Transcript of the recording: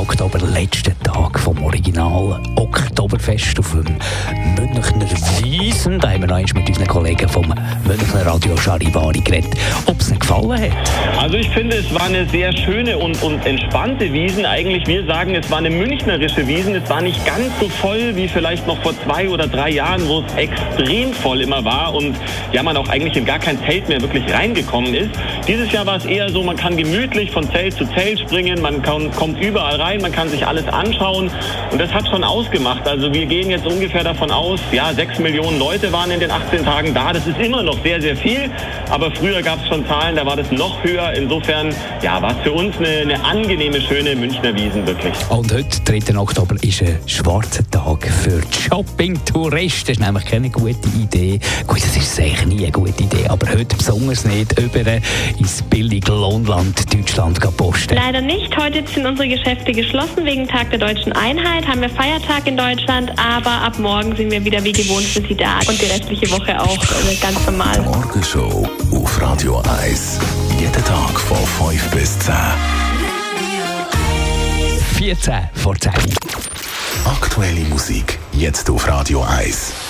Oktober, letzter Tag vom Original Oktoberfest auf dem Münchner Wiesen. Da haben wir noch einmal mit unseren Kollegen vom Münchner Radio Charivari geredet, ob es ihnen gefallen hat. Also ich finde, es war eine sehr schöne und, und entspannte Wiesen. Eigentlich, wir sagen, es war eine münchnerische Wiesen. Es war nicht ganz so voll wie vielleicht noch vor zwei oder drei Jahren, wo es extrem voll immer war und ja, man auch eigentlich in gar kein Zelt mehr wirklich reingekommen ist. Dieses Jahr war es eher so, man kann gemütlich von Zelt zu Zelt springen, man kann kommt überall rein, man kann sich alles anschauen und das hat schon ausgemacht. Also wir gehen jetzt ungefähr davon aus, ja, sechs Millionen Leute waren in den 18 Tagen da. Das ist immer noch sehr, sehr viel, aber früher gab es schon Zahlen, da war das noch höher. Insofern, ja, war es für uns eine, eine angenehme, schöne Münchner Wiesen wirklich. Und heute, 3. Oktober, ist ein schwarzer Tag für Shopping-Touristen. Das ist nämlich keine gute Idee. Gut, das ist sicher nie eine gute Idee, aber heute besonders nicht über ins billige Lohnland Deutschland posten. Leider nicht. Heute sind unsere Geschäfte geschlossen wegen Tag der deutschen Einheit. Haben wir Feiertag in Deutschland, aber ab morgen sind wir wieder wie gewohnt für Sie da und die restliche Woche auch äh, ganz normal. Morgenshow auf Radio 1. Jeden Tag von 5 bis 10. 14 vor 10. Aktuelle Musik jetzt auf Radio 1.